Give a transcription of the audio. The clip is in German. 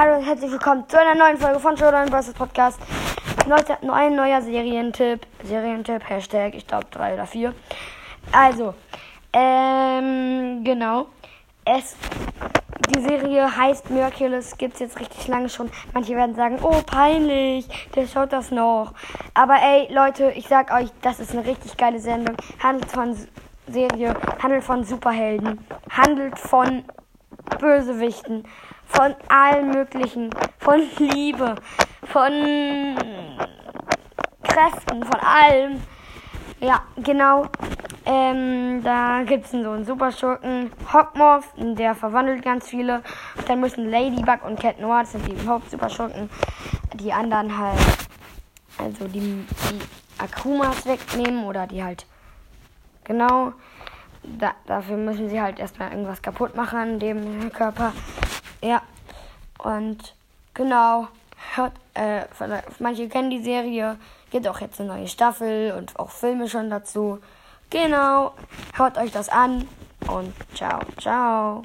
Hallo und herzlich willkommen zu einer neuen Folge von Showdown vs. Podcast. Neuter, ein neuer Serientipp. Serientipp, Hashtag, ich glaube drei oder vier. Also, ähm, genau. Es, die Serie heißt Miraculous, es jetzt richtig lange schon. Manche werden sagen, oh, peinlich, der schaut das noch. Aber ey, Leute, ich sag euch, das ist eine richtig geile Sendung. Handelt von Serie, handelt von Superhelden, handelt von Bösewichten, von allen möglichen, von Liebe, von Kräften, von allem. Ja, genau. Ähm, da gibt es so einen Superschurken, Hockmorph, der verwandelt ganz viele. Dann müssen Ladybug und Cat Noir, sind die Hauptsuperschurken, die anderen halt, also die, die Akumas wegnehmen oder die halt, genau, da, dafür müssen sie halt erstmal irgendwas kaputt machen an dem Körper. Ja, und genau, hört, äh, manche kennen die Serie, gibt auch jetzt eine neue Staffel und auch Filme schon dazu. Genau, hört euch das an und ciao, ciao.